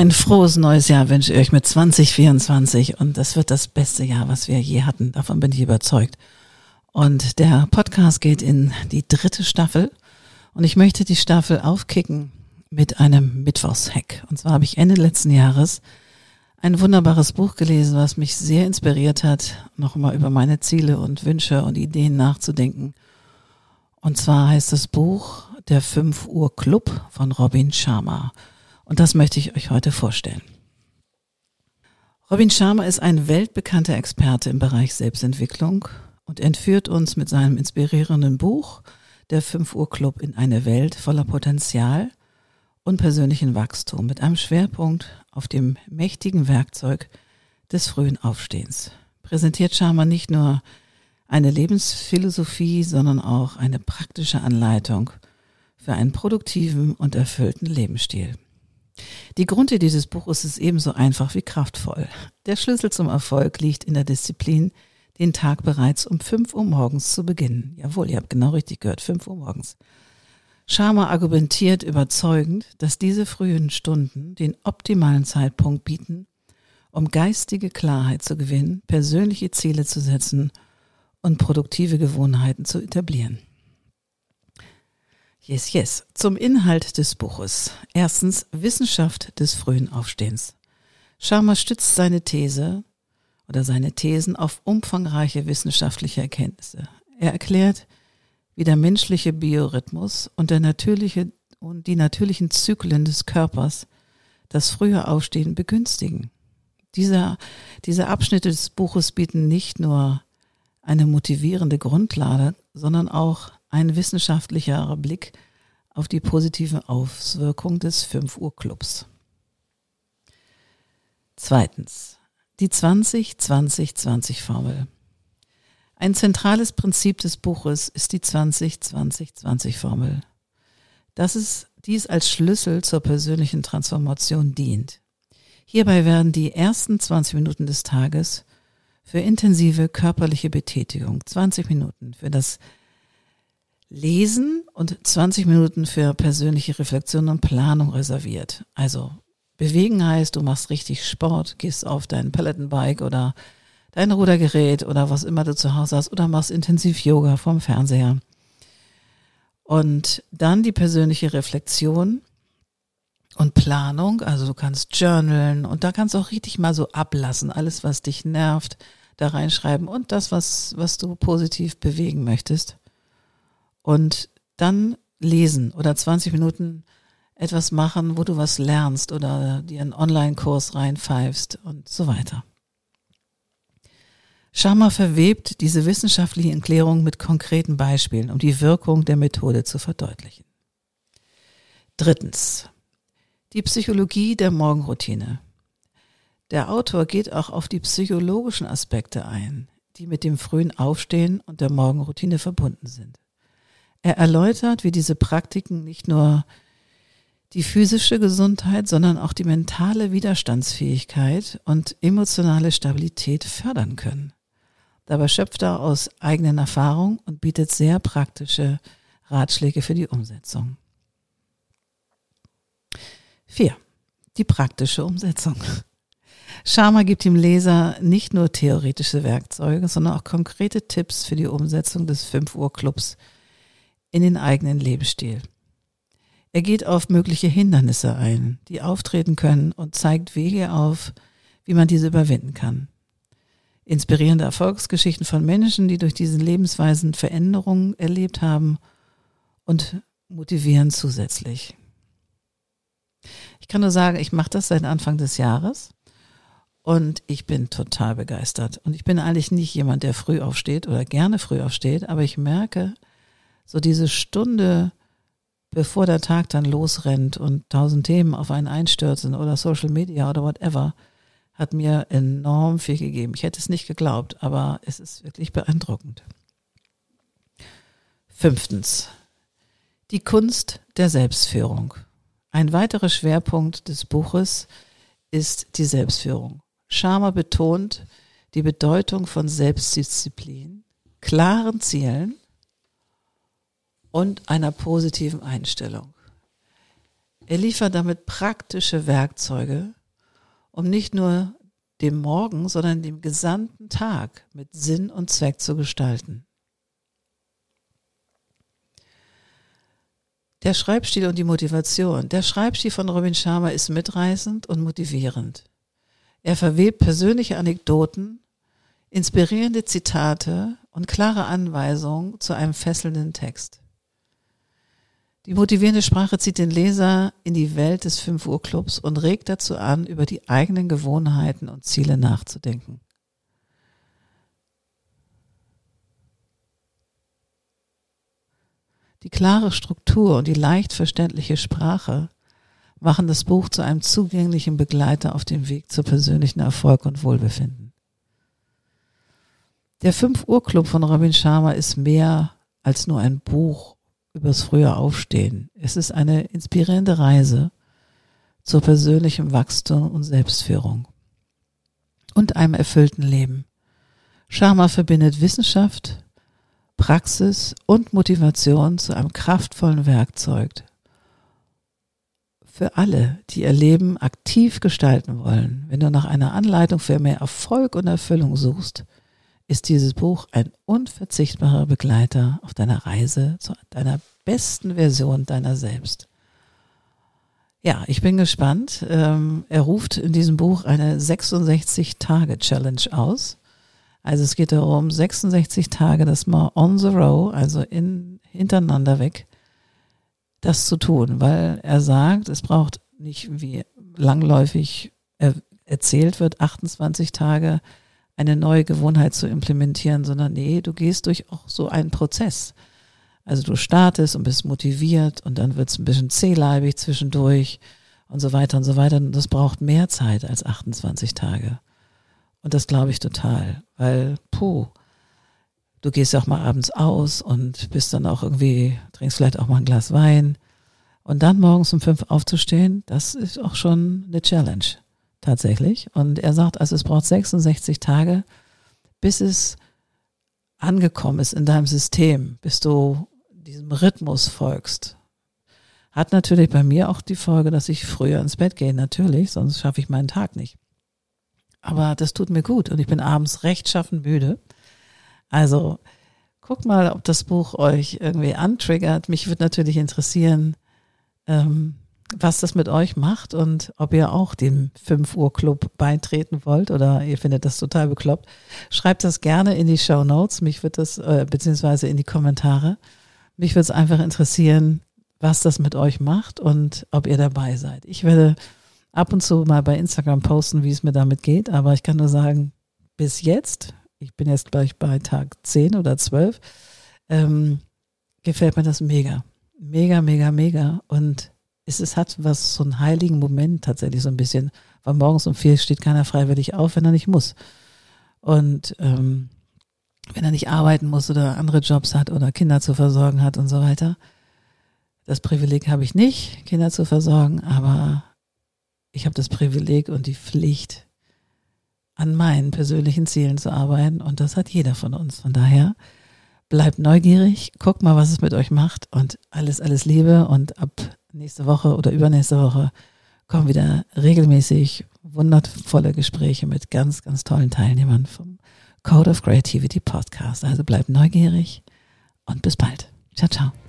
Ein frohes neues Jahr wünsche ich euch mit 2024 und das wird das beste Jahr, was wir je hatten. Davon bin ich überzeugt. Und der Podcast geht in die dritte Staffel und ich möchte die Staffel aufkicken mit einem Mittwochshack. Und zwar habe ich Ende letzten Jahres ein wunderbares Buch gelesen, was mich sehr inspiriert hat, nochmal über meine Ziele und Wünsche und Ideen nachzudenken. Und zwar heißt das Buch Der 5 Uhr Club von Robin Sharma. Und das möchte ich euch heute vorstellen. Robin Sharma ist ein weltbekannter Experte im Bereich Selbstentwicklung und entführt uns mit seinem inspirierenden Buch Der 5 Uhr Club in eine Welt voller Potenzial und persönlichen Wachstum mit einem Schwerpunkt auf dem mächtigen Werkzeug des frühen Aufstehens. Präsentiert Sharma nicht nur eine Lebensphilosophie, sondern auch eine praktische Anleitung für einen produktiven und erfüllten Lebensstil. Die Grundidee dieses Buches ist ebenso einfach wie kraftvoll. Der Schlüssel zum Erfolg liegt in der Disziplin, den Tag bereits um 5 Uhr morgens zu beginnen. Jawohl, ihr habt genau richtig gehört, 5 Uhr morgens. Sharma argumentiert überzeugend, dass diese frühen Stunden den optimalen Zeitpunkt bieten, um geistige Klarheit zu gewinnen, persönliche Ziele zu setzen und produktive Gewohnheiten zu etablieren. Yes, yes. Zum Inhalt des Buches. Erstens Wissenschaft des frühen Aufstehens. Sharma stützt seine These oder seine Thesen auf umfangreiche wissenschaftliche Erkenntnisse. Er erklärt, wie der menschliche Biorhythmus und der natürliche und die natürlichen Zyklen des Körpers das frühe Aufstehen begünstigen. Dieser, diese Abschnitte des Buches bieten nicht nur eine motivierende Grundlage, sondern auch ein wissenschaftlicher Blick auf die positive Auswirkung des 5 Uhr Clubs. Zweitens. Die 20-20-20 Formel. Ein zentrales Prinzip des Buches ist die 20-20-20 Formel. Dass es dies als Schlüssel zur persönlichen Transformation dient. Hierbei werden die ersten 20 Minuten des Tages für intensive körperliche Betätigung, 20 Minuten für das Lesen und 20 Minuten für persönliche Reflexion und Planung reserviert. Also bewegen heißt, du machst richtig Sport, gehst auf dein Peloton-Bike oder dein Rudergerät oder was immer du zu Hause hast oder machst intensiv Yoga vom Fernseher. Und dann die persönliche Reflexion und Planung. Also du kannst journalen und da kannst du auch richtig mal so ablassen. Alles, was dich nervt, da reinschreiben und das, was, was du positiv bewegen möchtest und dann lesen oder 20 Minuten etwas machen, wo du was lernst oder dir einen Online-Kurs reinpfeifst und so weiter. Sharma verwebt diese wissenschaftliche Erklärung mit konkreten Beispielen, um die Wirkung der Methode zu verdeutlichen. Drittens. Die Psychologie der Morgenroutine. Der Autor geht auch auf die psychologischen Aspekte ein, die mit dem frühen Aufstehen und der Morgenroutine verbunden sind. Er erläutert, wie diese Praktiken nicht nur die physische Gesundheit, sondern auch die mentale Widerstandsfähigkeit und emotionale Stabilität fördern können. Dabei schöpft er aus eigenen Erfahrungen und bietet sehr praktische Ratschläge für die Umsetzung. Vier. Die praktische Umsetzung. Sharma gibt dem Leser nicht nur theoretische Werkzeuge, sondern auch konkrete Tipps für die Umsetzung des 5 Uhr Clubs in den eigenen Lebensstil. Er geht auf mögliche Hindernisse ein, die auftreten können und zeigt Wege auf, wie man diese überwinden kann. Inspirierende Erfolgsgeschichten von Menschen, die durch diese Lebensweisen Veränderungen erlebt haben und motivieren zusätzlich. Ich kann nur sagen, ich mache das seit Anfang des Jahres und ich bin total begeistert. Und ich bin eigentlich nicht jemand, der früh aufsteht oder gerne früh aufsteht, aber ich merke, so diese Stunde, bevor der Tag dann losrennt und tausend Themen auf einen einstürzen oder Social Media oder whatever, hat mir enorm viel gegeben. Ich hätte es nicht geglaubt, aber es ist wirklich beeindruckend. Fünftens. Die Kunst der Selbstführung. Ein weiterer Schwerpunkt des Buches ist die Selbstführung. Sharma betont die Bedeutung von Selbstdisziplin, klaren Zielen und einer positiven Einstellung. Er liefert damit praktische Werkzeuge, um nicht nur dem Morgen, sondern dem gesamten Tag mit Sinn und Zweck zu gestalten. Der Schreibstil und die Motivation. Der Schreibstil von Robin Sharma ist mitreißend und motivierend. Er verwebt persönliche Anekdoten, inspirierende Zitate und klare Anweisungen zu einem fesselnden Text. Die motivierende Sprache zieht den Leser in die Welt des 5 Uhr Clubs und regt dazu an, über die eigenen Gewohnheiten und Ziele nachzudenken. Die klare Struktur und die leicht verständliche Sprache machen das Buch zu einem zugänglichen Begleiter auf dem Weg zu persönlichen Erfolg und Wohlbefinden. Der 5 Uhr Club von Robin Sharma ist mehr als nur ein Buch übers frühe Aufstehen. Es ist eine inspirierende Reise zur persönlichen Wachstum und Selbstführung und einem erfüllten Leben. Sharma verbindet Wissenschaft, Praxis und Motivation zu einem kraftvollen Werkzeug für alle, die ihr Leben aktiv gestalten wollen. Wenn du nach einer Anleitung für mehr Erfolg und Erfüllung suchst, ist dieses Buch ein unverzichtbarer Begleiter auf deiner Reise zu deiner besten Version deiner selbst. Ja, ich bin gespannt. Ähm, er ruft in diesem Buch eine 66-Tage-Challenge aus. Also es geht darum, 66 Tage das mal on the row, also in, hintereinander weg, das zu tun, weil er sagt, es braucht nicht wie langläufig erzählt wird, 28 Tage eine neue Gewohnheit zu implementieren, sondern nee, du gehst durch auch so einen Prozess. Also du startest und bist motiviert und dann wird es ein bisschen zähleibig zwischendurch und so weiter und so weiter. Und das braucht mehr Zeit als 28 Tage. Und das glaube ich total, weil, puh, du gehst auch mal abends aus und bist dann auch irgendwie, trinkst vielleicht auch mal ein Glas Wein. Und dann morgens um fünf aufzustehen, das ist auch schon eine Challenge tatsächlich. Und er sagt, also es braucht 66 Tage, bis es angekommen ist in deinem System, bis du diesem Rhythmus folgst. Hat natürlich bei mir auch die Folge, dass ich früher ins Bett gehe, natürlich, sonst schaffe ich meinen Tag nicht. Aber das tut mir gut und ich bin abends rechtschaffen müde. Also guckt mal, ob das Buch euch irgendwie antriggert. Mich würde natürlich interessieren, ähm, was das mit euch macht und ob ihr auch dem 5 Uhr Club beitreten wollt oder ihr findet das total bekloppt. Schreibt das gerne in die Show Notes. Mich wird das, äh, beziehungsweise in die Kommentare. Mich würde es einfach interessieren, was das mit euch macht und ob ihr dabei seid. Ich werde ab und zu mal bei Instagram posten, wie es mir damit geht, aber ich kann nur sagen, bis jetzt, ich bin jetzt gleich bei Tag 10 oder 12, ähm, gefällt mir das mega. Mega, mega, mega. Und es, es hat was, so einen heiligen Moment tatsächlich so ein bisschen, weil morgens um vier steht keiner freiwillig auf, wenn er nicht muss. Und ähm, wenn er nicht arbeiten muss oder andere Jobs hat oder Kinder zu versorgen hat und so weiter. Das Privileg habe ich nicht, Kinder zu versorgen, aber ich habe das Privileg und die Pflicht, an meinen persönlichen Zielen zu arbeiten und das hat jeder von uns. Von daher bleibt neugierig, guckt mal, was es mit euch macht und alles, alles Liebe und ab nächste Woche oder übernächste Woche kommen wieder regelmäßig wundervolle Gespräche mit ganz, ganz tollen Teilnehmern vom Code of Creativity Podcast. Also bleibt neugierig und bis bald. Ciao, ciao.